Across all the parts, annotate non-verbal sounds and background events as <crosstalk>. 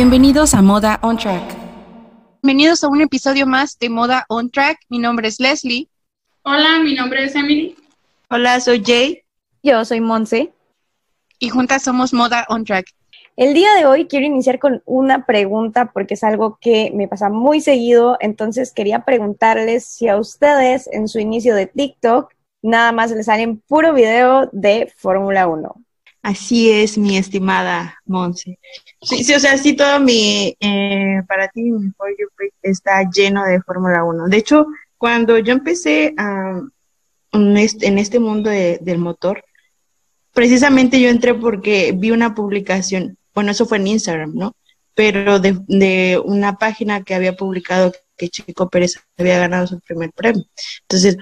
Bienvenidos a Moda On Track. Bienvenidos a un episodio más de Moda On Track. Mi nombre es Leslie. Hola, mi nombre es Emily. Hola, soy Jay. Yo soy Monse. Y juntas somos Moda On Track. El día de hoy quiero iniciar con una pregunta porque es algo que me pasa muy seguido, entonces quería preguntarles si a ustedes en su inicio de TikTok nada más les salen puro video de Fórmula 1. Así es, mi estimada Monse. Sí, sí, o sea, sí, todo mi, eh, para ti, mi está lleno de Fórmula 1. De hecho, cuando yo empecé en este mundo del motor, precisamente yo entré porque vi una publicación bueno, eso fue en Instagram, ¿no? Pero de, una página que había publicado que Chico Pérez había ganado su primer premio. Entonces,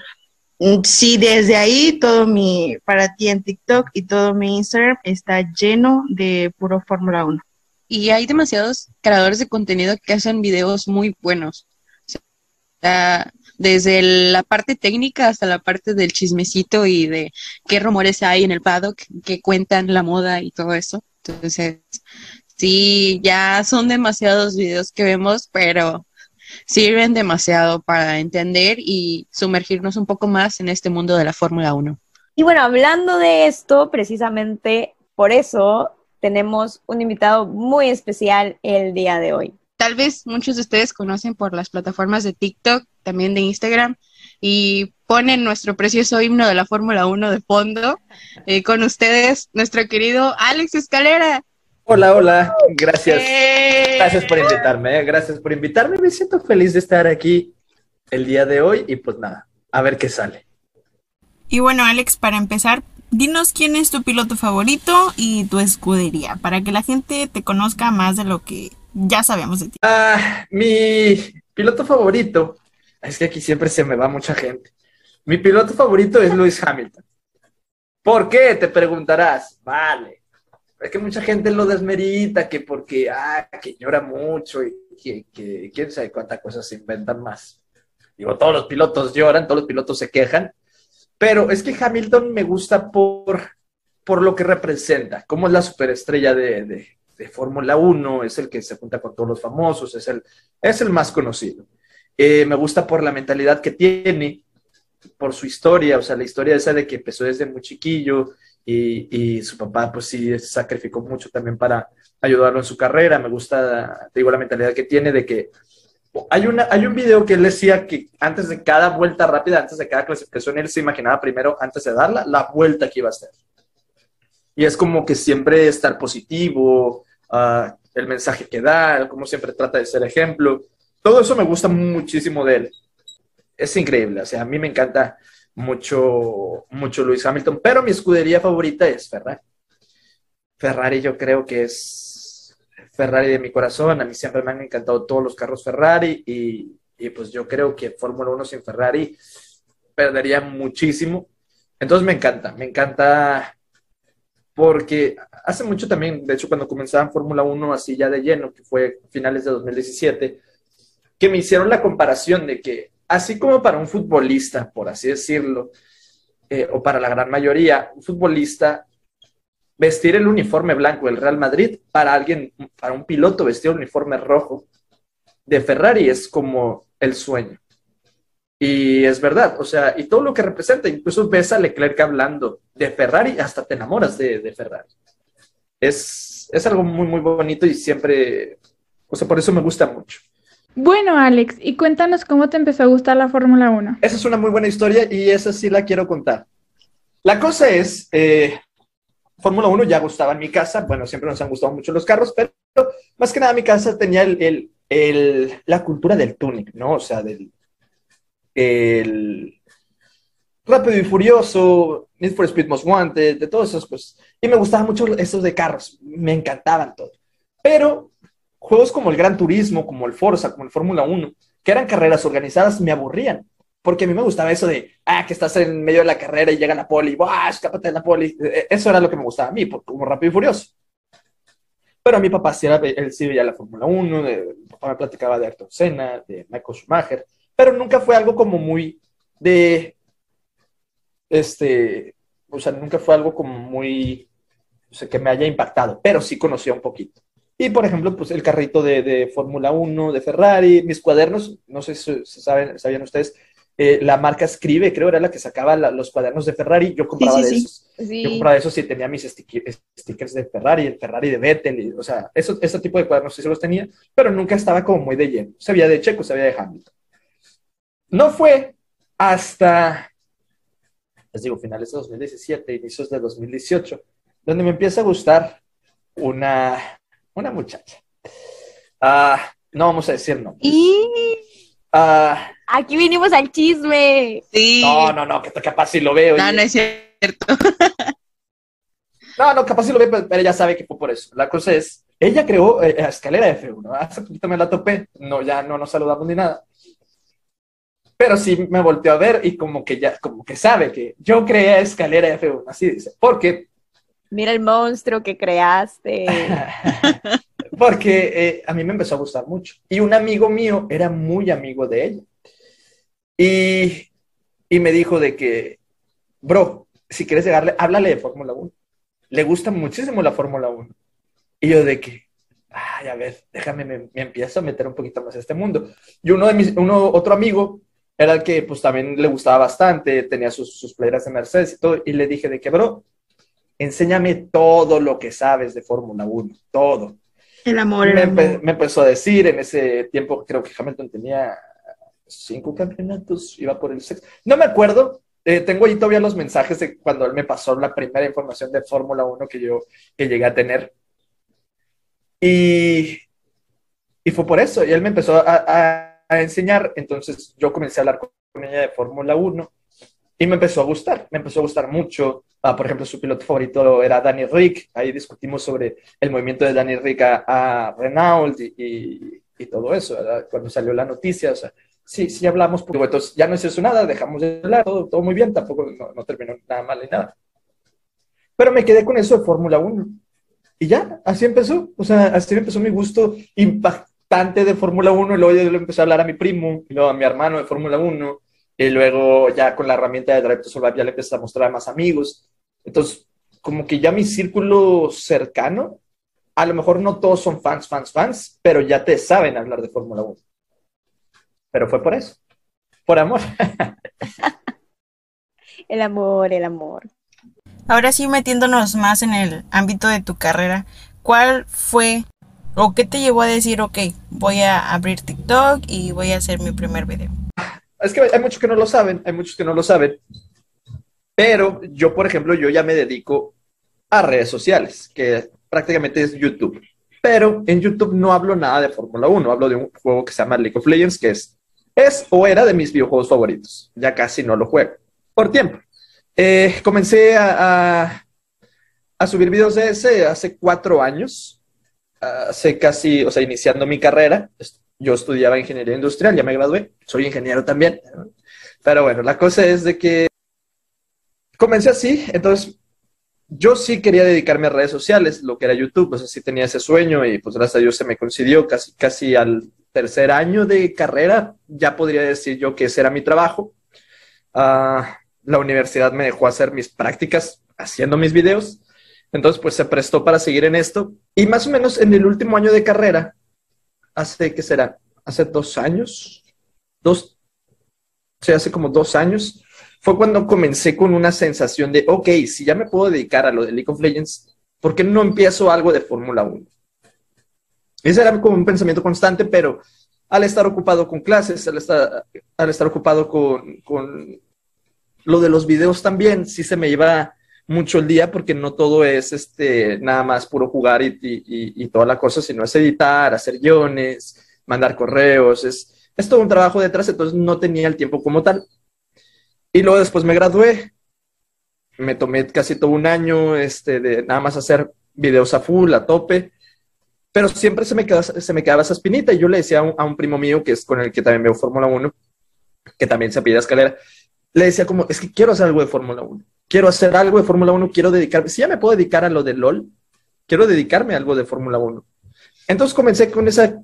sí, desde ahí todo mi, para ti en TikTok y todo mi Instagram está lleno de puro Fórmula 1. Y hay demasiados creadores de contenido que hacen videos muy buenos. Desde la parte técnica hasta la parte del chismecito y de qué rumores hay en el paddock, que cuentan la moda y todo eso. Entonces, sí, ya son demasiados videos que vemos, pero sirven demasiado para entender y sumergirnos un poco más en este mundo de la Fórmula 1. Y bueno, hablando de esto, precisamente por eso tenemos un invitado muy especial el día de hoy. Tal vez muchos de ustedes conocen por las plataformas de TikTok, también de Instagram, y ponen nuestro precioso himno de la Fórmula 1 de fondo. Eh, con ustedes, nuestro querido Alex Escalera. Hola, hola, gracias. ¡Eh! Gracias por invitarme, eh, gracias por invitarme. Me siento feliz de estar aquí el día de hoy y pues nada, a ver qué sale. Y bueno, Alex, para empezar, dinos quién es tu piloto favorito y tu escudería, para que la gente te conozca más de lo que ya sabemos de ti. Ah, mi piloto favorito, es que aquí siempre se me va mucha gente. Mi piloto favorito es Lewis Hamilton. ¿Por qué? Te preguntarás. Vale. Es que mucha gente lo desmerita, que porque, ah, que llora mucho y que, quién sabe cuántas cosas se inventan más. Digo, todos los pilotos lloran, todos los pilotos se quejan, pero es que Hamilton me gusta por, por lo que representa, como es la superestrella de, de, Fórmula 1, es el que se junta con todos los famosos, es el, es el más conocido. Eh, me gusta por la mentalidad que tiene, por su historia, o sea, la historia esa de que empezó desde muy chiquillo y, su papá pues sí sacrificó mucho también para ayudarlo en su carrera. Me gusta, te digo, la mentalidad que tiene de que hay, una, hay un video que él decía que antes de cada vuelta rápida, antes de cada clasificación, él se imaginaba primero, antes de darla, la vuelta que iba a hacer. Y es como que siempre estar positivo, uh, el mensaje que da, como siempre trata de ser ejemplo. Todo eso me gusta muchísimo de él es increíble. O sea, a mí me encanta mucho, mucho Luis Hamilton, pero mi escudería favorita es Ferrari. Ferrari yo creo que es Ferrari de mi corazón. A mí siempre me han encantado todos los carros Ferrari y, y pues yo creo que Fórmula 1 sin Ferrari perdería muchísimo. Entonces me encanta, me encanta porque hace mucho también, de hecho cuando comenzaba Fórmula 1 así ya de lleno, que fue finales de 2017, que me hicieron la comparación de que así como para un futbolista, por así decirlo, eh, o para la gran mayoría, un futbolista vestir el uniforme blanco del Real Madrid, para alguien, para un piloto vestir el uniforme rojo de Ferrari es como el sueño. Y es verdad, o sea, y todo lo que representa, incluso ves a Leclerc hablando de Ferrari, hasta te enamoras de, de Ferrari. Es, es algo muy, muy bonito y siempre, o sea, por eso me gusta mucho. Bueno, Alex, y cuéntanos cómo te empezó a gustar la Fórmula 1. Esa es una muy buena historia y esa sí la quiero contar. La cosa es, eh, Fórmula 1 ya gustaba en mi casa, bueno, siempre nos han gustado mucho los carros, pero más que nada mi casa tenía el, la cultura del tuning, ¿no? O sea, del el Rápido y Furioso, Need for Speed Most Wanted, de todos esos, pues, y me gustaban mucho esos de carros, me encantaban todos. Pero juegos como el Gran Turismo, como el Forza, como el Fórmula 1, que eran carreras organizadas, me aburrían. Porque a mí me gustaba eso de, ah, que estás en medio de la carrera y llega la poli, ¡buah, escápate de la poli! E, e, eso era lo que me gustaba a mí, como rápido y furioso. Pero a mi papá sí, era, él sí veía la Fórmula 1, de, papá me platicaba de Ayrton Senna, de Michael Schumacher, pero nunca fue algo como muy de, este, o sea, nunca fue algo como muy, o sea, que me haya impactado, pero sí conocía un poquito. Y, por ejemplo, pues el carrito de, de Fórmula 1, de Ferrari, mis cuadernos, no sé si saben, sabían ustedes, eh, la marca Escribe, creo, era la que sacaba la, los cuadernos de Ferrari. Yo compraba Sí, sí, de esos. Sí. Yo compraba esos y tenía mis stickers de Ferrari, el Ferrari de Vettel, y, o sea, eso, ese tipo de cuadernos sí se los tenía, pero nunca estaba como muy de lleno. Sabía de Checo, sabía de Hamilton. No fue hasta, les digo, finales de 2017, inicios de 2018, donde me empieza a gustar una, una muchacha. Ah, no vamos a decir no. Y Ah, aquí vinimos al chisme. Sí. no, no, no, que capaz si lo veo. No, y- no es cierto. <laughs> No, no, capaz si lo ve, pero pero ella sabe que fue por eso. La cosa es, ella creó eh, la escalera de F1. Hace poquito me la topé. No, ya no nos saludamos ni nada. Pero sí me volteó a ver y como que ya, como que sabe que yo creé escalera de F1. Así dice. Porque, Mira el monstruo que creaste. <laughs> porque eh, a mí me empezó a gustar mucho. Y un amigo mío era muy amigo de ella. Y, y me dijo de que, bro, si quieres llegarle, háblale de Fórmula 1. Le gusta muchísimo la Fórmula 1. Y yo de que, ay, a ver, déjame, me, me empiezo a meter un poquito más a este mundo. Y uno de mis, uno, otro amigo, era el que pues también le gustaba bastante, tenía sus, sus playeras de Mercedes y todo, y le dije de que, bro, enséñame todo lo que sabes de Fórmula 1, todo. El amor, Me, empe- me empezó a decir en ese tiempo, creo que Hamilton tenía cinco campeonatos, iba por el sexto. No me acuerdo, eh, tengo ahí todavía los mensajes de cuando él me pasó la primera información de Fórmula 1 que yo que llegué a tener. Y, y fue por eso, y él me empezó a, a- a enseñar, entonces yo comencé a hablar con ella de Fórmula 1 y me empezó a gustar, me empezó a gustar mucho. Ah, por ejemplo, su piloto favorito era Danny Rick, ahí discutimos sobre el movimiento de Danny Rick a, a Renault y, y- y todo eso, ¿verdad? Cuando salió la noticia, o sea, sí, sí hablamos, porque entonces ya no es eso nada, dejamos de hablar, todo, todo muy bien, tampoco no, no terminó nada mal ni nada. Pero me quedé con eso de Fórmula 1. Y ya, así empezó, o sea, así empezó mi gusto impactante de Fórmula 1, y luego yo le empecé a hablar a mi primo, y luego a mi hermano de Fórmula 1, y luego ya con la herramienta de Drive to Survive ya le empecé a mostrar a más amigos. Entonces, como que ya mi círculo cercano, a lo mejor no todos son fans, fans, fans, pero ya te saben hablar de Fórmula 1. Pero fue por eso, por amor. <laughs> El amor, el amor. Ahora sí, metiéndonos más en el ámbito de tu carrera, ¿cuál fue o qué te llevó a decir, ok, voy a abrir TikTok y voy a hacer mi primer video? Es que hay muchos que no lo saben, hay muchos que no lo saben. Pero yo, por ejemplo, yo ya me dedico a redes sociales, que prácticamente es YouTube. Pero en YouTube no hablo nada de Fórmula 1, hablo de un juego que se llama League of Legends, que es, es o era de mis videojuegos favoritos. Ya casi no lo juego, por tiempo. Eh, comencé a, a, a subir videos de ese hace cuatro años, hace casi, o sea, iniciando mi carrera. Yo estudiaba ingeniería industrial, ya me gradué, soy ingeniero también. Pero bueno, la cosa es de que comencé así, entonces yo sí quería dedicarme a redes sociales, lo que era YouTube, o sea, sí tenía ese sueño y pues gracias a Dios se me concedió casi, casi al tercer año de carrera, ya podría decir yo que ese era mi trabajo. Uh, la universidad me dejó hacer mis prácticas haciendo mis videos, entonces pues se prestó para seguir en esto y más o menos en el último año de carrera, hace, ¿qué será? Hace dos años, dos, hace como dos años, fue cuando comencé con una sensación de, ok, si ya me puedo dedicar a lo de League of Legends, ¿por qué no empiezo algo de Fórmula 1? Ese era como un pensamiento constante, pero al estar ocupado con clases, al estar, al estar ocupado con, con lo de los videos también, sí se me iba mucho el día porque no todo es este, nada más puro jugar y, y, y toda la cosa, sino es editar, hacer guiones, mandar correos, es, es todo un trabajo detrás, entonces no tenía el tiempo como tal. Y luego después me gradué, me tomé casi todo un año este, de nada más hacer videos a full, a tope, pero siempre se me, quedaba, se me quedaba esa espinita. Y yo le decía a un, primo mío, que es con el que también veo Fórmula 1, que también se pide escalera, le decía como, es que quiero hacer algo de Fórmula 1, quiero hacer algo de Fórmula 1, quiero dedicarme, si ya me puedo dedicar a lo de LOL, quiero dedicarme a algo de Fórmula 1. Entonces comencé con esa,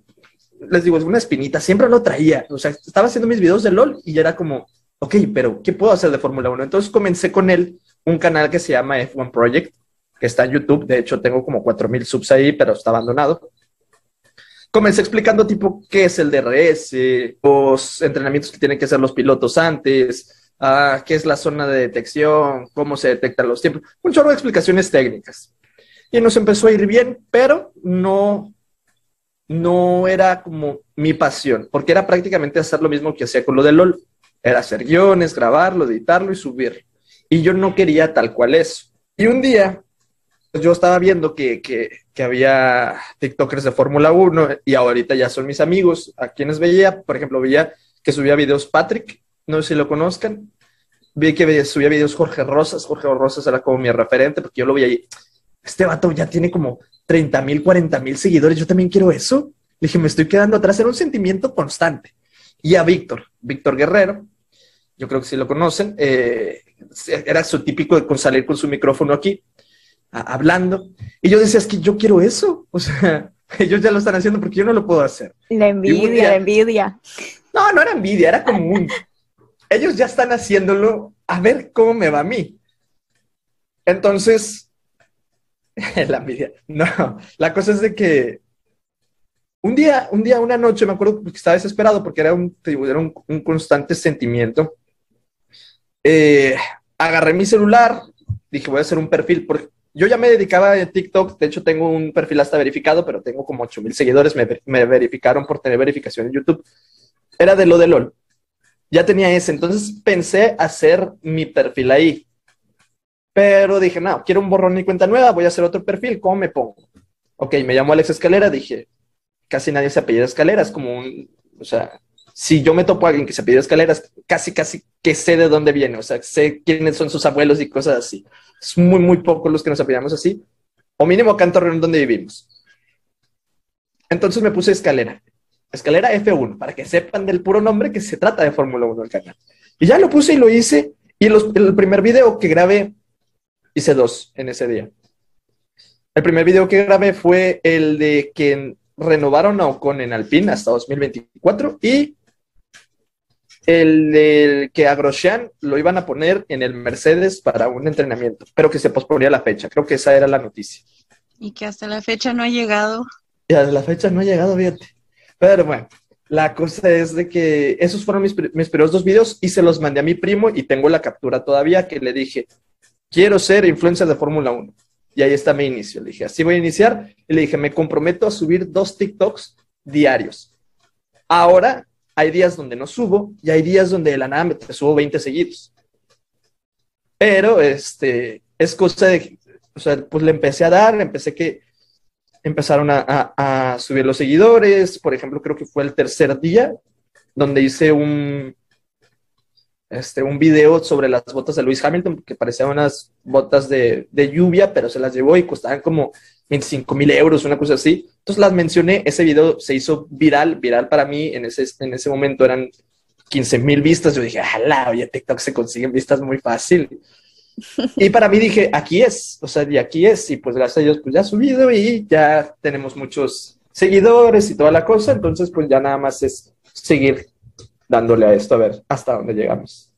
les digo, una espinita, siempre lo traía, o sea, estaba haciendo mis videos de LOL y era como, ok, pero ¿qué puedo hacer de Fórmula 1? Entonces comencé con él un canal que se llama F1 Project, que está en YouTube, de hecho tengo como 4000 subs ahí, pero está abandonado. comencé explicando tipo qué es el DRS, los entrenamientos que tienen que hacer los pilotos antes, qué es la zona de detección, cómo se detectan los tiempos, un chorro de explicaciones técnicas. Y nos empezó a ir bien, pero no, no era como mi pasión, porque era prácticamente hacer lo mismo que hacía con lo de LOL. Era hacer guiones, grabarlo, editarlo y subirlo. Y yo no quería tal cual eso. Y un día yo estaba viendo que, que, había TikTokers de Fórmula 1 y ahorita ya son mis amigos, a quienes veía, por ejemplo, veía que subía videos Patrick, no sé si lo conozcan, vi que subía videos Jorge Rosas, Jorge Rosas era como mi referente porque yo lo veía ahí, este vato ya tiene como 30 mil, 40 mil seguidores, yo también quiero eso. Le dije, me estoy quedando atrás, era un sentimiento constante. Y a Víctor, Víctor Guerrero, yo creo que sí lo conocen, eh, era su típico de salir con su micrófono aquí, hablando. Y yo decía, es que yo quiero eso. O sea, <laughs> ellos ya lo están haciendo porque yo no lo puedo hacer. La envidia, la envidia. No, no era envidia, era como un... ellos ya están haciéndolo, a ver cómo me va a mí. Entonces, <laughs> la envidia. No, la cosa es de que un día, un día, una noche, me acuerdo que estaba desesperado porque era un, era un, constante sentimiento. Eh, agarré mi celular, dije, voy a hacer un perfil, porque yo ya me dedicaba a TikTok, de hecho tengo un perfil hasta verificado, pero tengo como 8 mil seguidores, me, me, verificaron por tener verificación en YouTube. Era de lo de LOL. Ya tenía ese, entonces pensé hacer mi perfil ahí. Pero dije, no, quiero un borrón y cuenta nueva, voy a hacer otro perfil, ¿cómo me pongo? Ok, me llamo Alex Escalera, dije, casi nadie se apellida Escalera, es como un, o sea, si yo me topo a alguien que se apellida Escaleras, casi, casi que sé de dónde viene, o sea, sé quiénes son sus abuelos y cosas así. Es muy, muy poco los que nos apellidamos así, o mínimo acá en Torreón donde vivimos. Entonces me puse escalera, escalera F1, para que sepan del puro nombre que se trata de Fórmula 1 el canal. Y ya lo puse y lo hice, y el primer video que grabé, hice dos en ese día. El primer video que grabé fue el de que renovaron a Ocon en Alpine hasta 2024 y el del que a Grosjean lo iban a poner en el Mercedes para un entrenamiento, pero que se posponía la fecha. Creo que esa era la noticia. Y que hasta la fecha no ha llegado. Y hasta la fecha no ha llegado, fíjate. Pero bueno, la cosa es de que esos fueron mis, mis primeros dos videos y se los mandé a mi primo y tengo la captura todavía que le dije, quiero ser influencer de Fórmula 1. Y ahí está mi inicio. Le dije, así voy a iniciar. Y le dije, me comprometo a subir dos TikToks diarios. Ahora hay días donde no subo y hay días donde de la nada me subo 20 seguidos. Pero este, es cosa de, o sea, pues le empecé a dar, empecé que empezaron a, subir los seguidores. Por ejemplo, creo que fue el tercer día donde hice un, este, un video sobre las botas de Lewis Hamilton, que parecían unas botas de, de lluvia, pero se las llevó y costaban como 25 mil euros, una cosa así. Entonces las mencioné, ese video se hizo viral, viral para mí, en ese, en ese momento eran 15 mil vistas, yo dije, ala, oye, TikTok se consiguen vistas muy fácil. Y para mí dije, aquí es, o sea, y aquí es, y pues gracias a Dios, pues ya ha subido y ya tenemos muchos seguidores y toda la cosa, entonces pues ya nada más es seguir dándole a esto a ver hasta dónde llegamos.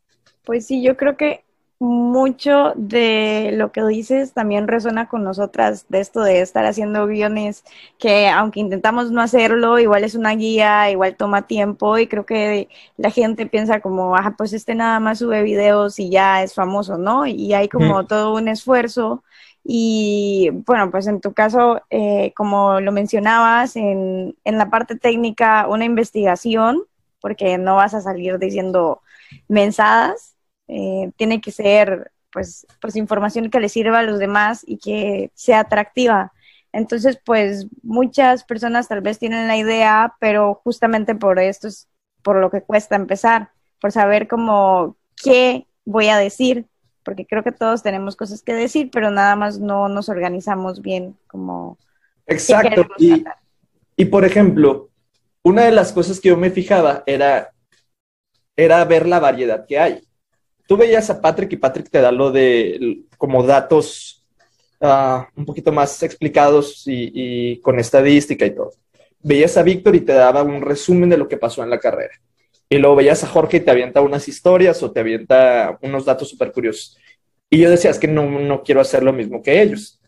Pues sí, yo creo que mucho de lo que dices también resuena con nosotras de esto de estar haciendo guiones que aunque intentamos no hacerlo, igual es una guía, igual toma tiempo y creo que la gente piensa como, ah, pues este nada más sube videos y ya es famoso, ¿no? Y hay como todo un esfuerzo y bueno, pues en tu caso, eh, como lo mencionabas, en, en la parte técnica, una investigación, porque no vas a salir diciendo mensadas, eh, tiene que ser pues, pues información que le sirva a los demás y que sea atractiva. Entonces, pues muchas personas tal vez tienen la idea, pero justamente por esto es por lo que cuesta empezar, por saber cómo qué voy a decir, porque creo que todos tenemos cosas que decir, pero nada más no nos organizamos bien como... Exacto. Y, y por ejemplo, una de las cosas que yo me fijaba era, era ver la variedad que hay tú veías a Patrick y Patrick te da lo de como datos ah, un poquito más explicados y, con estadística y todo. Veías a Víctor y te daba un resumen de lo que pasó en la carrera. Y luego veías a Jorge y te avienta unas historias o te avienta unos datos súper curiosos. Y yo decía, es que no, no quiero hacer lo mismo que ellos.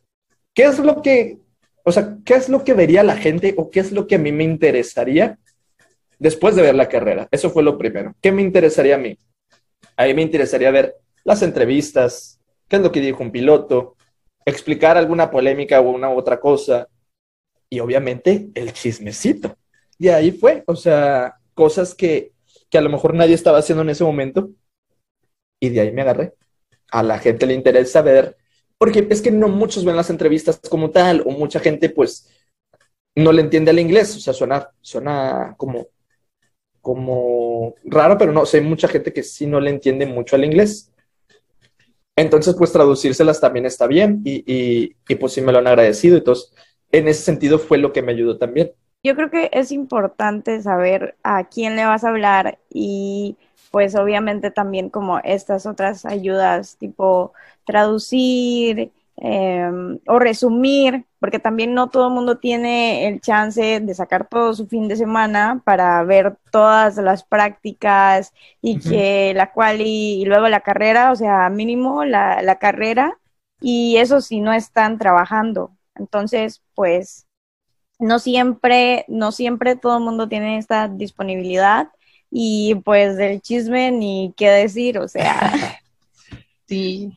¿Qué es lo que o sea, ¿qué es lo que vería la gente o qué es lo que a mí me interesaría después de ver la carrera? Eso fue lo primero. ¿Qué me interesaría a mí? A mí me interesaría ver las entrevistas, qué es lo que dijo un piloto, explicar alguna polémica o una u otra cosa, y obviamente el chismecito. Y ahí fue, o sea, cosas que, que a lo mejor nadie estaba haciendo en ese momento, y de ahí me agarré. A la gente le interesa ver, porque es que no muchos ven las entrevistas como tal, o mucha gente pues no le entiende al inglés, o sea, suena, suena como, como raro, pero no, sé, hay mucha gente que sí no le entiende mucho al inglés. Entonces, pues traducírselas también está bien y, y, y pues sí me lo han agradecido. Entonces, en ese sentido fue lo que me ayudó también. Yo creo que es importante saber a quién le vas a hablar y pues obviamente también como estas otras ayudas tipo traducir em, o resumir, porque también no todo el mundo tiene el chance de sacar todo su fin de semana para ver todas las prácticas y que la cual y, luego la carrera, o sea, mínimo la, la carrera, y eso si no están trabajando. Entonces, pues no siempre, no siempre todo el mundo tiene esta disponibilidad y pues del chisme ni qué decir, o sea. <laughs> Sí.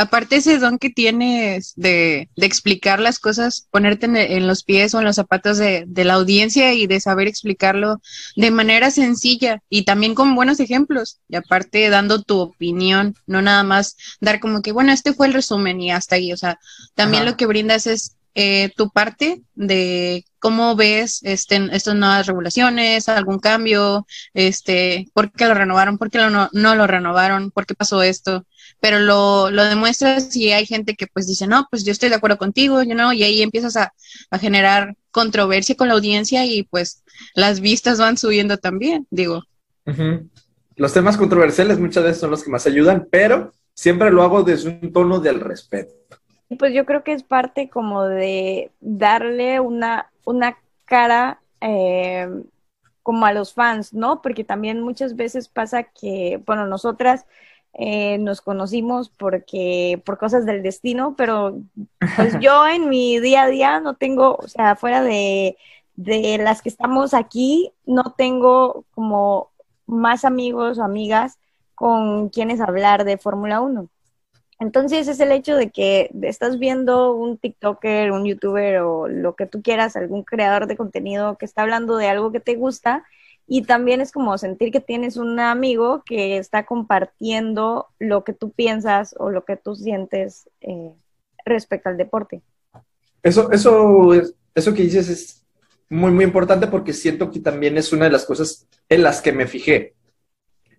Aparte ese don que tienes de, de explicar las cosas, ponerte en, los pies o en los zapatos de, de, la audiencia y de saber explicarlo de manera sencilla y también con buenos ejemplos. Y aparte dando tu opinión, no nada más dar como que, bueno, este fue el resumen y hasta ahí. O sea, también lo que brindas es eh, tu parte de cómo ves este, estas nuevas regulaciones, algún cambio, este, por qué lo renovaron, por qué no, no lo renovaron, por qué pasó esto, pero lo, lo demuestras y hay gente que pues dice, no, pues yo estoy de acuerdo contigo, you know, y ahí empiezas a, a generar controversia con la audiencia y pues las vistas van subiendo también, digo. Los temas controversiales muchas veces son los que más ayudan, pero siempre lo hago desde un tono del respeto. Pues yo creo que es parte como de darle una, una cara eh, como a los fans, ¿no? Porque también muchas veces pasa que, bueno, nosotras eh, nos conocimos porque por cosas del destino, pero pues yo <laughs> en mi día a día no tengo, o sea, fuera de, de las que estamos aquí, no tengo como más amigos o amigas con quienes hablar de Fórmula 1. Entonces es el hecho de que estás viendo un TikToker, un YouTuber o lo que tú quieras, algún creador de contenido que está hablando de algo que te gusta y también es como sentir que tienes un amigo que está compartiendo lo que tú piensas o lo que tú sientes eh, respecto al deporte. Eso, eso, eso que dices es muy, muy importante porque siento que también es una de las cosas en las que me fijé.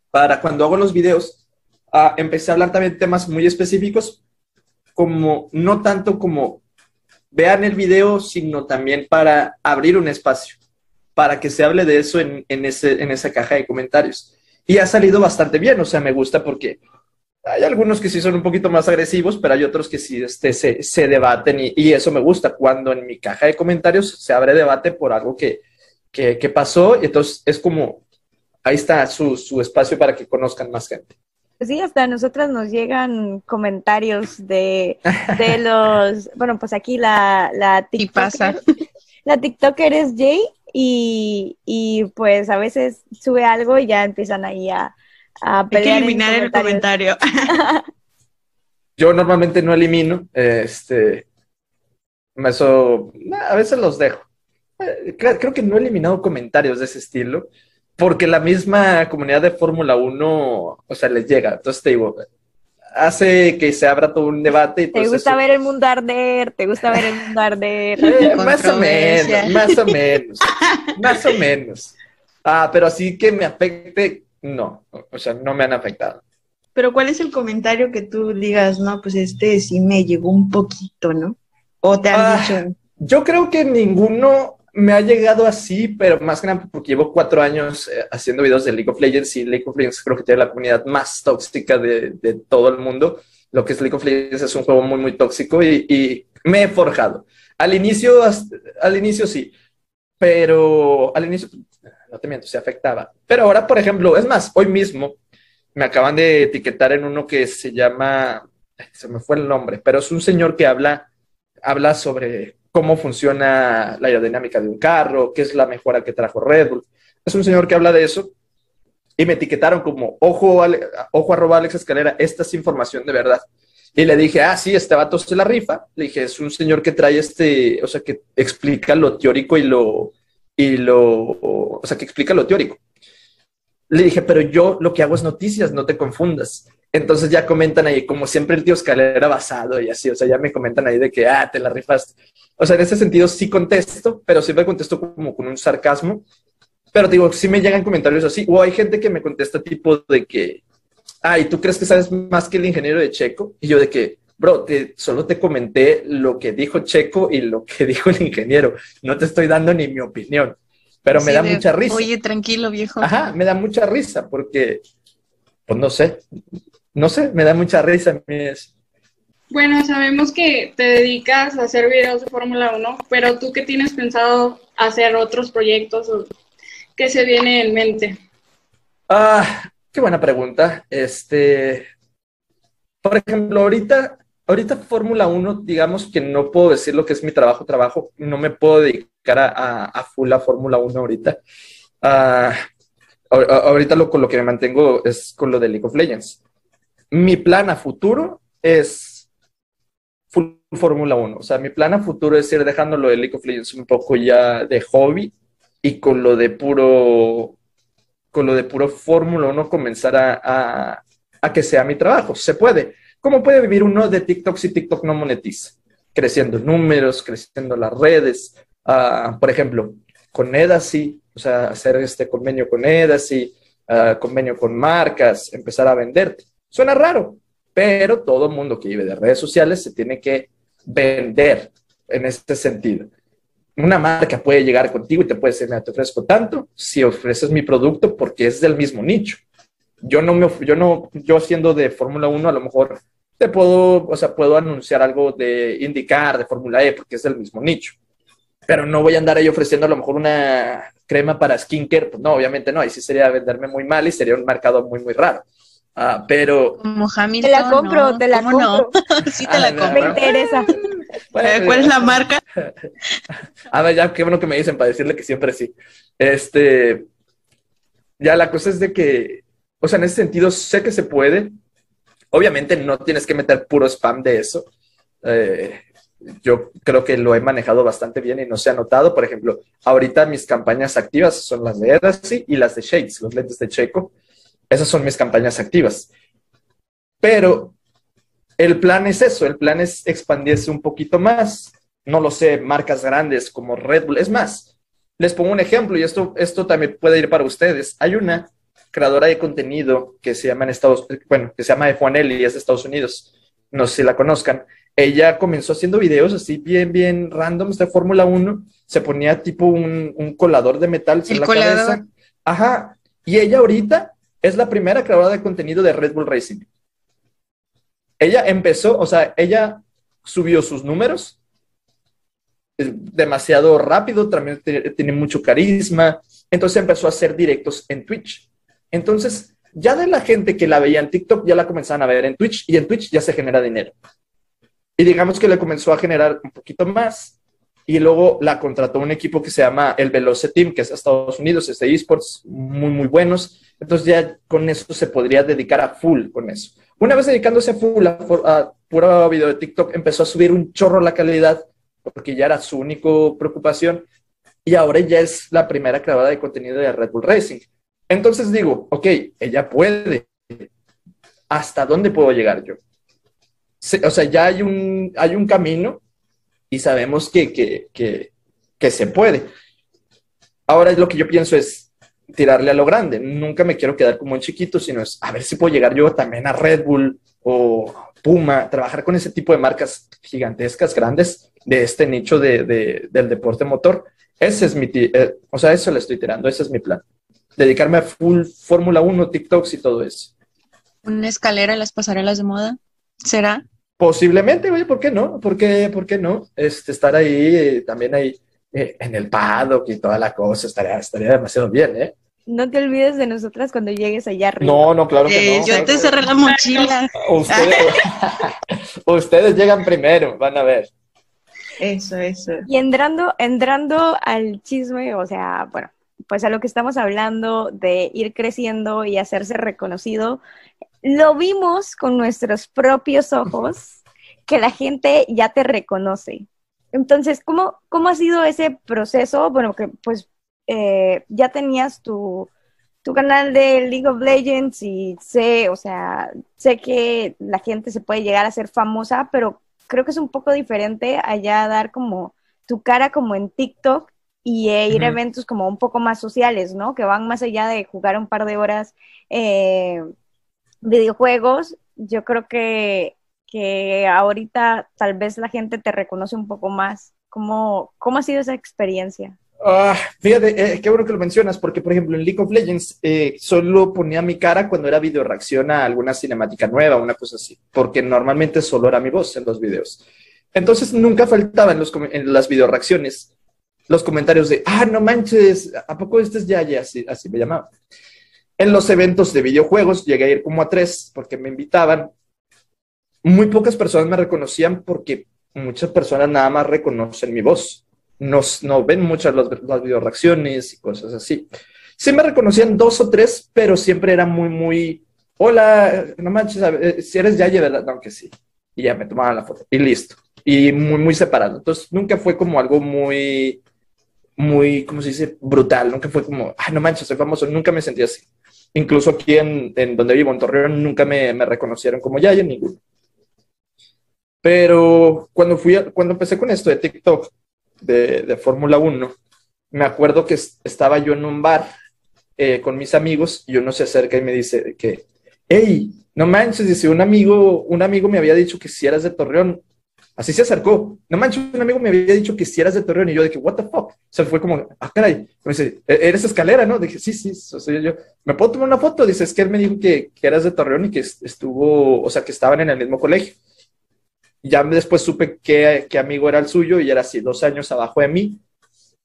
Para cuando hago los videos, empecé a hablar también de temas muy específicos, como no tanto como vean el video, sino también para abrir un espacio, para que se hable de eso en, en, ese, en esa caja de comentarios. Y ha salido bastante bien, o sea, me gusta porque hay algunos que sí son un poquito más agresivos, pero hay otros que sí este, se, se debaten y, y, eso me gusta, cuando en mi caja de comentarios se abre debate por algo que, que, que pasó y entonces es como, ahí está su, su espacio para que conozcan más gente. Sí, hasta a nosotras nos llegan comentarios de, de los, <laughs> bueno, pues aquí la, la TikToker, la TikToker es Jay y, y, pues a veces sube algo y ya empiezan ahí a, a pelear. Hay que eliminar el comentario. <laughs> Yo normalmente no elimino, este, eso, a veces los dejo. Eh, creo que no he eliminado comentarios de ese estilo porque la misma comunidad de Fórmula 1, o sea, les llega. Entonces te digo, hace que se abra todo un debate. ¿Te gusta ver el mundo arder? ¿Te gusta ver el mundo arder? <laughs> Eh, más o menos, más o menos, <laughs> más o menos. Ah, pero así que me afecte, no, o sea, no me han afectado. Pero ¿cuál es el comentario que tú digas, no, pues este sí me llegó un poquito, ¿no? O te han ah, dicho. Yo creo que ninguno me ha llegado así, pero más nada porque llevo cuatro años eh, haciendo videos de League of Legends y League of Legends creo que tiene la comunidad más tóxica de, de todo el mundo. Lo que es League of Legends es un juego muy, muy tóxico y, y me he forjado. Al inicio, al inicio sí, pero al inicio, no te miento, se afectaba. Pero ahora, por ejemplo, es más, hoy mismo me acaban de etiquetar en uno que se llama, se me fue el nombre, pero es un señor que habla, habla sobre cómo funciona la aerodinámica de un carro, qué es la mejora que trajo Red Bull. Es un señor que habla de eso y me etiquetaron como, ojo, ojo arroba Alex Escalera, esta es información de verdad. Y le dije, ah, sí, este vato se la rifa. Le dije, es un señor que trae este, o sea, que explica lo teórico y lo, y lo, o sea, que explica lo teórico. Le dije, pero yo lo que hago es noticias, no te confundas. Entonces ya comentan ahí, como siempre el tío Escalera basado y así, o sea, ya me comentan ahí de que, ah, te la rifaste. O sea, en ese sentido sí contesto, pero siempre contesto como con un sarcasmo. Pero digo, sí me llegan comentarios así, o hay gente que me contesta tipo de que, ay, ¿tú crees que sabes más que el ingeniero de Checo? Y yo de que, bro, te, solo te comenté lo que dijo Checo y lo que <laughs> dijo el ingeniero. No te estoy dando ni mi opinión. Pero me da mucha risa. Oye, tranquilo, viejo. Ajá, me da mucha risa porque, pues no sé, no sé, me da mucha risa a mí eso. Bueno, sabemos que te dedicas a hacer videos de Fórmula 1, pero tú qué tienes pensado hacer otros proyectos o qué se viene en mente? Ah, Qué buena pregunta. Este, por ejemplo, ahorita, ahorita Fórmula 1, digamos que no puedo decir lo que es mi trabajo, trabajo, no me puedo dedicar a, a, full a Fórmula 1 ahorita. Uh, ahorita lo, con lo que me mantengo es con lo de League of Legends. Mi plan a futuro es Fórmula 1. O sea, mi plan a futuro es ir dejando lo de League of Legends un poco ya de hobby y con lo de puro con lo de puro Fórmula 1 comenzar a, que sea mi trabajo. Se puede. ¿Cómo puede vivir uno de TikTok si TikTok no monetiza? Creciendo números, creciendo las redes. Ah, por ejemplo, con Edasy, o sea, hacer este convenio con Edasy, uh, convenio con marcas, empezar a venderte. Suena raro, pero todo mundo que vive de redes sociales se tiene que vender en este sentido una marca puede llegar contigo y te puede decir, mira, te ofrezco tanto si ofreces mi producto porque es del mismo nicho. Yo no me, yo no, yo siendo de Fórmula 1 a lo mejor te puedo, o sea, puedo anunciar algo de indicar de Fórmula E porque es del mismo nicho. Pero no voy a andar ahí ofreciendo a lo mejor una crema para skincare, pues no, obviamente no, ahí sí sería venderme muy mal y sería un mercado muy, muy raro. Ah, pero. Como Te la compro, te la compro. <laughs> sí, te la ah, compro. Me interesa. <laughs> ¿Cuál es la marca? <laughs> A ver, ya, qué bueno que me dicen para decirle que siempre sí. Este. Ya la cosa es de que, o sea, en ese sentido sé que se puede. Obviamente no tienes que meter puro spam de eso. Eh, yo creo que lo he manejado bastante bien y no se ha notado. Por ejemplo, ahorita mis campañas activas son las de Edasy y las de Shades, los lentes de Checo. Esas son mis campañas activas. Pero el plan es eso, el plan es expandirse un poquito más. No lo sé, marcas grandes como Red Bull. Es más, les pongo un ejemplo y esto, esto también puede ir para ustedes. Hay una creadora de contenido que se llama en Estados, bueno, que se llama Juanelli y es de Estados Unidos. No sé si la conozcan. Ella comenzó haciendo videos así bien, bien randoms de Fórmula 1. Se ponía tipo un, colador de metal en la cabeza. Ajá. Y ella ahorita es la primera creadora de contenido de Red Bull Racing. Ella empezó, o sea, ella subió sus números demasiado rápido, también tiene mucho carisma, entonces empezó a hacer directos en Twitch. Entonces, ya de la gente que la veía en TikTok, ya la comenzaban a ver en Twitch y en Twitch ya se genera dinero. Y digamos que le comenzó a generar un poquito más y luego la contrató un equipo que se llama el Veloce Team, que es de Estados Unidos, es de esports, muy, muy buenos. Entonces ya con eso se podría dedicar a full con eso. Una vez dedicándose a full a, a puro video de TikTok, empezó a subir un chorro la calidad, porque ya era su única preocupación, y ahora ya es la primera creadora de contenido de Red Bull Racing. Entonces digo, ok, ella puede. ¿Hasta dónde puedo llegar yo? o sea, ya hay un, hay un camino y sabemos que, que, se puede. Ahora lo que yo pienso es tirarle a lo grande. Nunca me quiero quedar como un chiquito, sino es a ver si puedo llegar yo también a Red Bull o Puma, trabajar con ese tipo de marcas gigantescas, grandes, de este nicho de, del deporte motor. Ese es mi, eh, o sea, eso le estoy tirando, ese es mi plan. Dedicarme a full Fórmula 1, TikToks y todo eso. ¿Una escalera en las pasarelas de moda? ¿Será? Posiblemente, oye, ¿por qué no? ¿Por qué, por qué no? Este, estar ahí, eh, también ahí eh, en el paddock y toda la cosa, estaría, estaría demasiado bien, ¿eh? No te olvides de nosotras cuando llegues allá arriba. No, no, claro que no. Yo te cerré la mochila. <laughs> Ustedes, <laughs> ustedes llegan primero, van a ver. Eso, eso. Y entrando, entrando al chisme, o sea, bueno, pues a lo que estamos hablando de ir creciendo y hacerse reconocido, lo vimos con nuestros propios ojos que la gente ya te reconoce. Entonces, ¿cómo, cómo ha sido ese proceso? Bueno, que pues eh, ya tenías tu, tu canal de League of Legends y sé, o sea, sé que la gente se puede llegar a ser famosa, pero creo que es un poco diferente allá dar como tu cara como en TikTok y eh, ir a eventos como un poco más sociales, ¿no? Que van más allá de jugar un par de horas eh, videojuegos. Yo creo que, que ahorita tal vez la gente te reconoce un poco más. ¿Cómo, cómo ha sido esa experiencia? Ah, fíjate, eh, qué bueno que lo mencionas, porque por ejemplo en League of Legends eh, solo ponía mi cara cuando era video reacción a alguna cinemática nueva, una cosa así, porque normalmente solo era mi voz en los videos. Entonces nunca faltaban en las video reacciones los comentarios de, ah, no manches, ¿a poco este es Yaya? Así, así me llamaba. En los eventos de videojuegos llegué a ir como a tres porque me invitaban. Muy pocas personas me reconocían porque muchas personas nada más reconocen mi voz no, ven muchas las, las video reacciones y cosas así. Sí me reconocían dos o tres, pero siempre era muy, muy, hola, no manches, eh, si eres Yaye, ¿verdad? Aunque sí. Y ya me tomaban la foto y listo. Y muy, muy separado. Entonces nunca fue como algo muy, muy, ¿cómo se dice? Brutal. Nunca fue como, ay, no manches, soy famoso. Nunca me sentí así. Incluso aquí en, en donde vivo, en Torreón, nunca me, me reconocieron como Yaye, ninguno. Pero cuando fui, cuando empecé con esto de TikTok, de, Fórmula 1, me acuerdo que estaba yo en un bar eh, con mis amigos y uno se acerca y me dice que, hey, no manches, dice, un amigo, un amigo me había dicho que si eras de Torreón, así se acercó, no manches, un amigo me había dicho que si eras de Torreón y yo de que, what the fuck, o sea, fue como, ah, caray, me dice, ¿E-, ¿eres escalera, no? Dije, sí, sí, o yo, ¿me puedo tomar una foto? Dice, es que él me dijo que, que eras de Torreón y que estuvo, o sea, que estaban en el mismo colegio. Ya después supe qué, amigo era el suyo y era así, dos años abajo de mí,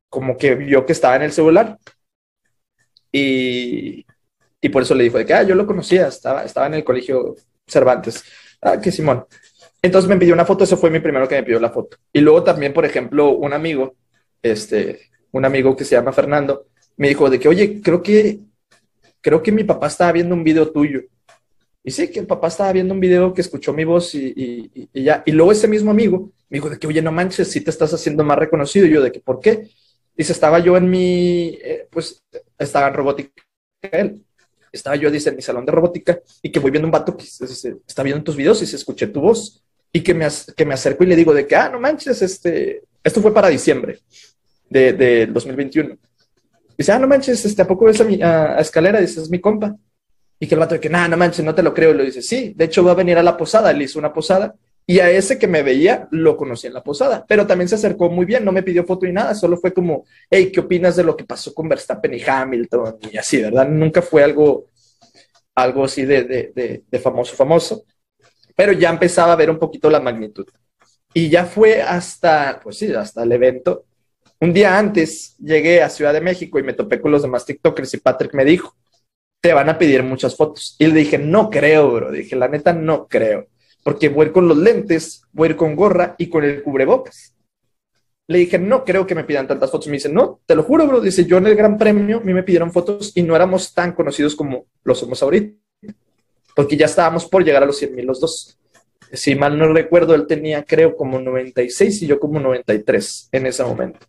como que vio que estaba en el celular. Y, y por eso le dijo de que, ah, yo lo conocía, estaba, estaba en el colegio Cervantes. Ah, que Simón. Entonces me pidió una foto, ese fue mi primero que me pidió la foto. Y luego también, por ejemplo, un amigo, este, un amigo que se llama Fernando, me dijo de que, oye, creo que, creo que mi papá estaba viendo un video tuyo. Y sí, que el papá estaba viendo un video que escuchó mi voz y, ya. Y luego ese mismo amigo me dijo de que, oye, no manches, si te estás haciendo más reconocido. Y yo de que, ¿por qué? Dice, estaba yo en mi, eh, pues, estaba en robótica él. Estaba yo, dice, en mi salón de robótica y que voy viendo un vato que está viendo tus videos y se escuché tu voz. Y que me, que me acerco y le digo de que, ah, no manches, este, esto fue para diciembre de, de 2021. Dice, ah, no manches, este, ¿a poco ves a, mi, a escalera? Dice, es mi compa. Y que el vato de que, nada, no manches, no te lo creo. Y lo dice, sí, de hecho va a venir a la posada. Él hizo una posada y a ese que me veía lo conocí en la posada, pero también se acercó muy bien, no me pidió foto ni nada, solo fue como, hey, ¿qué opinas de lo que pasó con Verstappen y Hamilton? Y así, ¿verdad? Nunca fue algo, algo así de, de, de, famoso, famoso, pero ya empezaba a ver un poquito la magnitud. Y ya fue hasta, pues sí, hasta el evento. Un día antes llegué a Ciudad de México y me topé con los demás TikTokers y Patrick me dijo, te van a pedir muchas fotos. Y le dije, no creo, bro. Dije, la neta, no creo. Porque voy a ir con los lentes, voy a ir con gorra y con el cubrebocas. Le dije, no creo que me pidan tantas fotos. Me dice, no, te lo juro, bro. Dice, yo en el Gran Premio, a mí me pidieron fotos y no éramos tan conocidos como lo somos ahorita. Porque ya estábamos por llegar a los 100 mil los dos. Si mal no recuerdo, él tenía, creo, como 96 y yo como 93 en ese momento.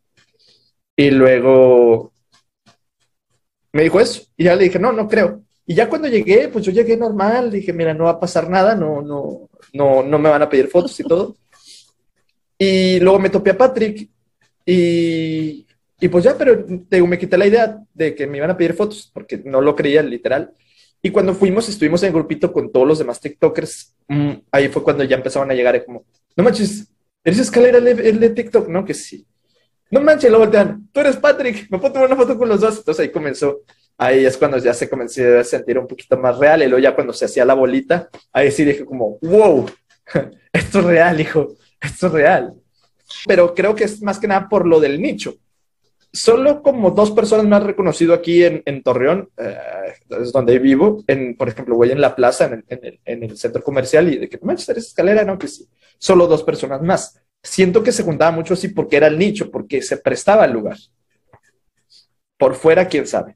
Y luego me dijo eso. Y ya le dije, no, no creo. Y ya cuando llegué, pues yo llegué normal, dije, mira, no va a pasar nada, no, no, no, no me van a pedir fotos y todo. <laughs> Y luego me topé a Patrick y, y pues ya, pero me quité la idea de que me iban a pedir fotos porque no lo creía literal. Y cuando fuimos, estuvimos en el grupito con todos los demás TikTokers. Mm, ahí fue cuando ya empezaban a llegar como, no manches, ¿eres escalera el de TikTok? No, que sí. No manches, lo voltean. Tú eres Patrick, me puedo tomar una foto con los dos. Entonces ahí comenzó. Ahí es cuando ya se comenzó a sentir un poquito más real. Y luego ya cuando se hacía la bolita, ahí sí dije como, wow, <laughs> esto es real, hijo, esto es real. Pero creo que es más que nada por lo del nicho. Solo como dos personas me han reconocido aquí en, Torreón, eh, es donde vivo. En, por ejemplo, voy en la plaza, en el centro comercial, y de que manches, eres escalera, no, que sí. Solo dos personas más siento que se juntaba mucho así porque era el nicho, porque se prestaba el lugar. Por fuera, quién sabe.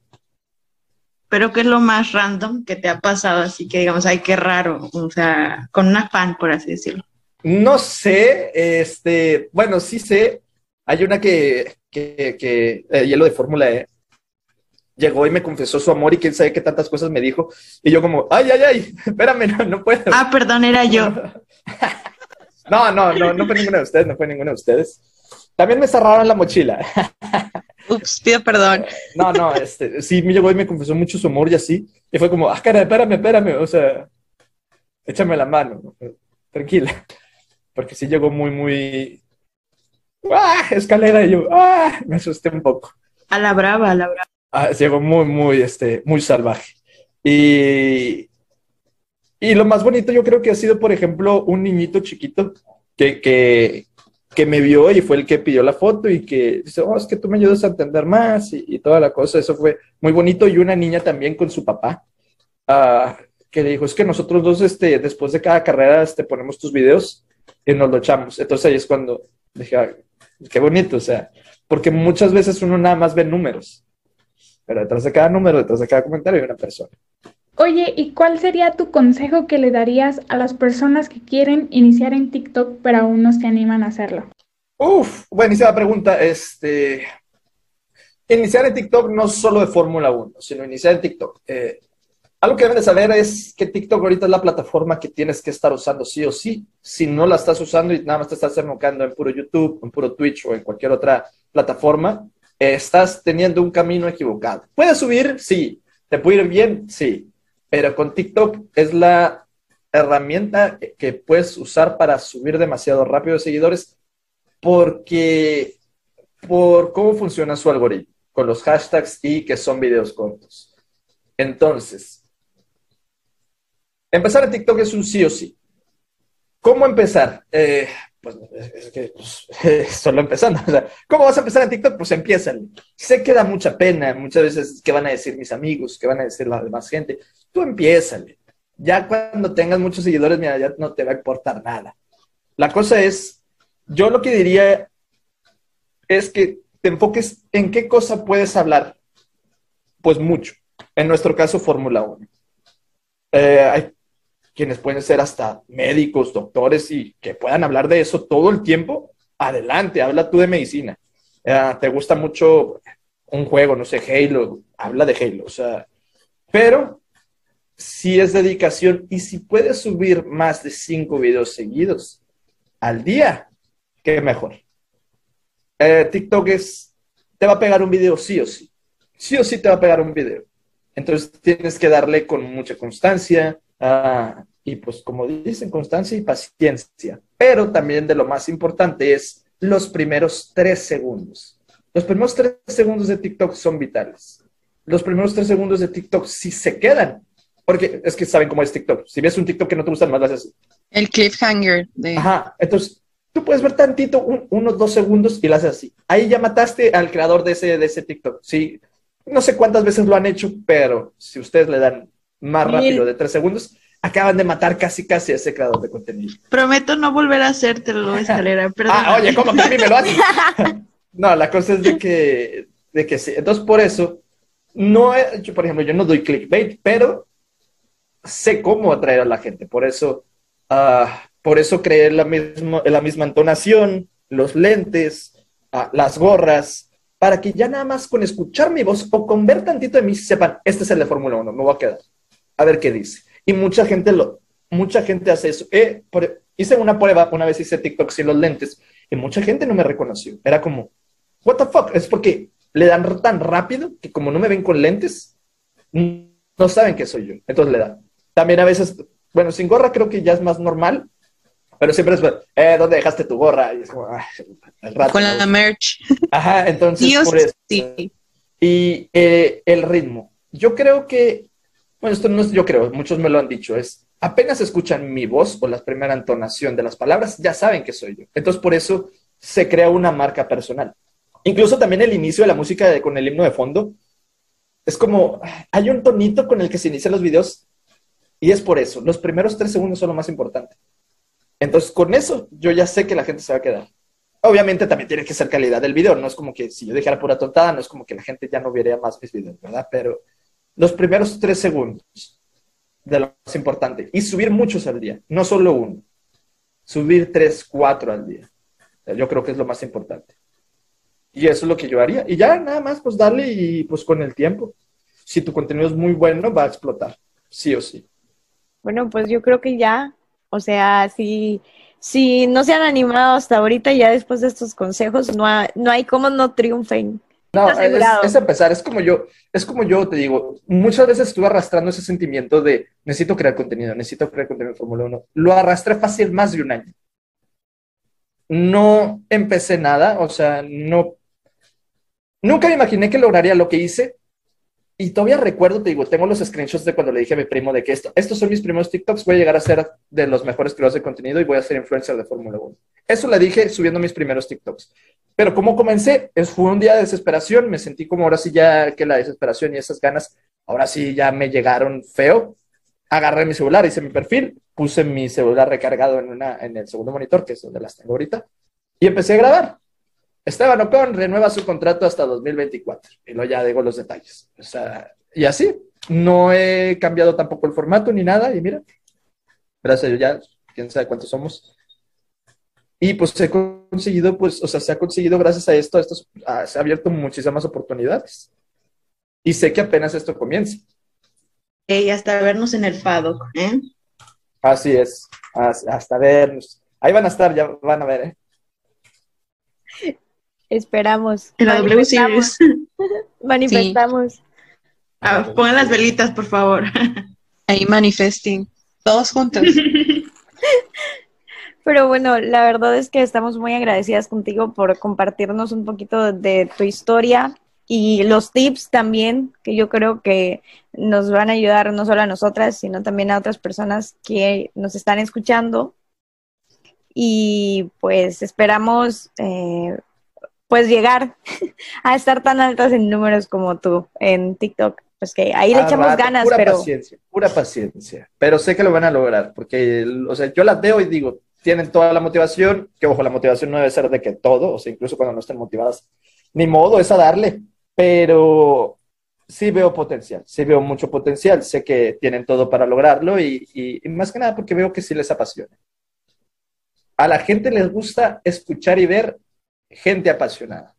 Pero ¿qué es lo más random que te ha pasado? Así que digamos, ay, qué raro, o sea, con una fan, por así decirlo. No sé, este, bueno, sí sé. Hay una que, que, que eh, hielo de Fórmula E, llegó y me confesó su amor y quién sabe qué tantas cosas me dijo. Y yo como, ay, ay, ay, <laughs> espérame, no, no puedo. Ah, perdón, era yo. <laughs> no, no, no, no fue ninguna de ustedes, no fue ninguna de ustedes. También me cerraron la mochila. <laughs> Ups, pido perdón. No, no, este, sí me llegó y me confesó mucho su amor y así. Y fue como, ah, cara, espérame, espérame, o sea, échame la mano, tranquila. Porque sí llegó muy, muy... ¡Ah! Escalera y yo, ¡ah! Me asusté un poco. A la brava, a la brava. Ah, llegó muy, muy, este, muy salvaje. Y, y lo más bonito yo creo que ha sido, por ejemplo, un niñito chiquito que, que, que me vio y fue el que pidió la foto y que dice, oh, es que tú me ayudas a entender más y, y toda la cosa. Eso fue muy bonito. Y una niña también con su papá, ah, que le dijo, es que nosotros dos, este, después de cada carrera, este, ponemos tus videos y nos lo echamos. Entonces ahí es cuando dije, ah, qué bonito, o sea, porque muchas veces uno nada más ve números, pero detrás de cada número, detrás de cada comentario hay una persona. Oye, ¿y cuál sería tu consejo que le darías a las personas que quieren iniciar en TikTok pero aún no se animan a hacerlo? Uf, buenísima pregunta. Este, iniciar en TikTok no solo de Fórmula 1, sino iniciar en TikTok. Eh, algo que deben de saber es que TikTok ahorita es la plataforma que tienes que estar usando sí o sí. Si no la estás usando y nada más te estás enfocando en puro YouTube, en puro Twitch o en cualquier otra plataforma, estás teniendo un camino equivocado. ¿Puedes subir? Sí. ¿Te puede ir bien? Sí. Pero con TikTok es la herramienta que puedes usar para subir demasiado rápido de seguidores porque por cómo funciona su algoritmo con los hashtags y que son videos cortos. Entonces, empezar en TikTok es un sí o sí. ¿Cómo empezar? Eh, pues es que pues, <laughs> solo empezando. ¿Cómo vas a empezar en TikTok? Pues empiezan. Sé que da mucha pena, muchas veces, ¿qué van a decir mis amigos? ¿Qué van a decir la demás gente? Tú empiézale. Ya cuando tengas muchos seguidores, mira, ya no te va a importar nada. La cosa es, yo lo que diría es que te enfoques en qué cosa puedes hablar. Pues mucho. En nuestro caso, Fórmula 1. Eh, hay quienes pueden ser hasta médicos, doctores y que puedan hablar de eso todo el tiempo. Adelante, habla tú de medicina. Eh, te gusta mucho un juego, no sé, Halo, habla de Halo. O sea, pero si es dedicación y si puedes subir más de cinco videos seguidos al día, qué mejor. Eh, TikTok es, te va a pegar un video sí o sí. Sí o sí te va a pegar un video. Entonces tienes que darle con mucha constancia uh, y pues como dicen, constancia y paciencia. Pero también de lo más importante es los primeros tres segundos. Los primeros tres segundos de TikTok son vitales. Los primeros tres segundos de TikTok, si se quedan, porque es que saben cómo es TikTok. Si ves un TikTok que no te gusta, más lo haces. El cliffhanger de... Ajá, entonces tú puedes ver tantito, un, unos dos segundos y lo haces así. Ahí ya mataste al creador de ese, de ese TikTok. Sí, no sé cuántas veces lo han hecho, pero si ustedes le dan más rápido de tres segundos, acaban de matar casi casi a ese creador de contenido. Prometo no volver a hacértelo, escalera. Ah, oye, ¿cómo que a mí me lo haces? <laughs> no, la cosa es de que, de que sí. Entonces, por eso, no, yo, por ejemplo, yo no doy clickbait, pero sé cómo atraer a la gente. Por eso, uh, por eso creé la, mismo, la misma entonación, los lentes, uh, las gorras, para que ya nada más con escuchar mi voz o con ver tantito de mí sepan, este es el de Fórmula 1, me voy a quedar. A ver qué dice. Y mucha gente lo, mucha gente hace eso. Eh, por, hice una prueba, una vez hice TikTok sin los lentes, y mucha gente no me reconoció. Era como, what the fuck? Es porque le dan tan rápido que como no me ven con lentes, no saben que soy yo. Entonces le dan. También a veces, bueno, sin gorra creo que ya es más normal, pero siempre es, eh, ¿dónde dejaste tu gorra? Y es como, ay, el rato. Con la merch. Ajá, entonces, Dios, por eso. sí. Y eh, el ritmo. Yo creo que, bueno, esto no es yo creo, muchos me lo han dicho, es apenas escuchan mi voz o la primera entonación de las palabras, ya saben que soy yo. Entonces, por eso se crea una marca personal. Incluso también el inicio de la música de, con el himno de fondo, es como, hay un tonito con el que se inician los videos y es por eso, los primeros tres segundos son lo más importante. Entonces, con eso, yo ya sé que la gente se va a quedar. Obviamente también tiene que ser calidad del video, no es como que si yo dijera pura tontada, no es como que la gente ya no viera más mis videos, ¿verdad? Pero los primeros tres segundos de lo más importante y subir muchos al día, no solo uno, subir tres, cuatro al día. Yo creo que es lo más importante. Y eso es lo que yo haría. Y ya nada más, pues darle y pues con el tiempo, si tu contenido es muy bueno, va a explotar, sí o sí. Bueno, pues yo creo que ya, o sea, si, si no se han animado hasta ahorita, ya después de estos consejos, no, no hay cómo no triunfen. No, es, empezar, es como yo, es como yo te digo, muchas veces estuve arrastrando ese sentimiento de necesito crear contenido, necesito crear contenido en Fórmula 1. Lo arrastré fácil más de un año. No empecé nada, o sea, no, nunca me imaginé que lograría lo que hice, y todavía recuerdo, te digo, tengo los screenshots de cuando le dije a mi primo de que esto, estos son mis primeros TikToks, voy a llegar a ser de los mejores creadores de contenido y voy a ser influencer de Fórmula 1. Eso le dije subiendo mis primeros TikToks. Pero como comencé, es, fue un día de desesperación, me sentí como ahora sí ya que la desesperación y esas ganas, ahora sí ya me llegaron feo. Agarré mi celular, hice mi perfil, puse mi celular recargado en, una, en el segundo monitor, que es donde las tengo ahorita, y empecé a grabar. Esteban Ocon renueva su contrato hasta 2024. Y luego ya digo los detalles. O sea, y así. No he cambiado tampoco el formato ni nada. Y mira, gracias a Dios ya, quién sabe cuántos somos. Y pues he conseguido, pues, o sea, se ha conseguido gracias a esto, ah, se ha abierto muchísimas oportunidades. Y sé que apenas esto comienza. Y hasta vernos en el paddock, ¿eh? Así es, hasta vernos. Ahí van a estar, ya van a ver, ¿eh? Esperamos. En la W Series. Manifestamos. <laughs> Ah, pongan las velitas, por favor. <laughs> Ahí manifesting. Todos juntos. <laughs> Pero bueno, la verdad es que estamos muy agradecidas contigo por compartirnos un poquito de tu historia y los tips también, que yo creo que nos van a ayudar no solo a nosotras, sino también a otras personas que nos están escuchando. Y pues esperamos eh, pues llegar <laughs> a estar tan altas en números como tú en TikTok. Pues que ahí le echamos ganas, pura pero... Paciencia, pura paciencia, pero sé que lo van a lograr, porque, o sea, yo las veo y digo, tienen toda la motivación, que ojo, la motivación no debe ser de que todo, o sea, incluso cuando no estén motivadas, ni modo, es a darle, pero sí veo potencial, sí veo mucho potencial, sé que tienen todo para lograrlo y, y más que nada porque veo que sí les apasiona. A la gente les gusta escuchar y ver gente apasionada.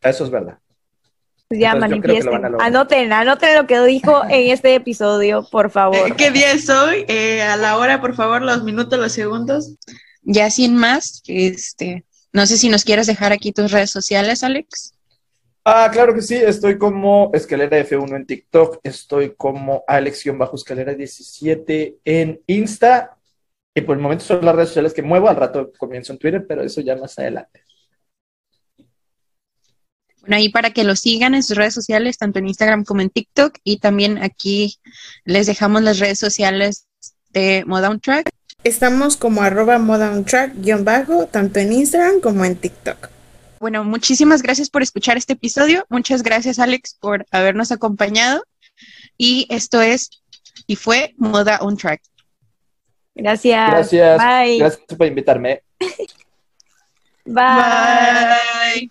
Eso es verdad. Pues ya manifiesten. Anoten, anoten lo que dijo en este episodio, por favor. <laughs> ¿Qué día es hoy? Eh, a la hora, por favor, los minutos, los segundos. Ya sin más, este, no sé si nos quieres dejar aquí tus redes sociales, Alex. Ah, claro que sí, estoy como Escalera F1 en TikTok, estoy como Alex-Escalera17 en Insta y por el momento son las redes sociales que muevo, al rato comienzo en Twitter, pero eso ya más adelante. Bueno, ahí para que lo sigan en sus redes sociales, tanto en Instagram como en TikTok, y también aquí les dejamos las redes sociales de Moda Track. Estamos como arroba Moda Track guion bajo, tanto en Instagram como en TikTok. Bueno, muchísimas gracias por escuchar este episodio. Muchas gracias, Alex, por habernos acompañado. Y esto es y fue Moda on Track. Gracias. Gracias. Bye. Gracias por invitarme. Bye. Bye.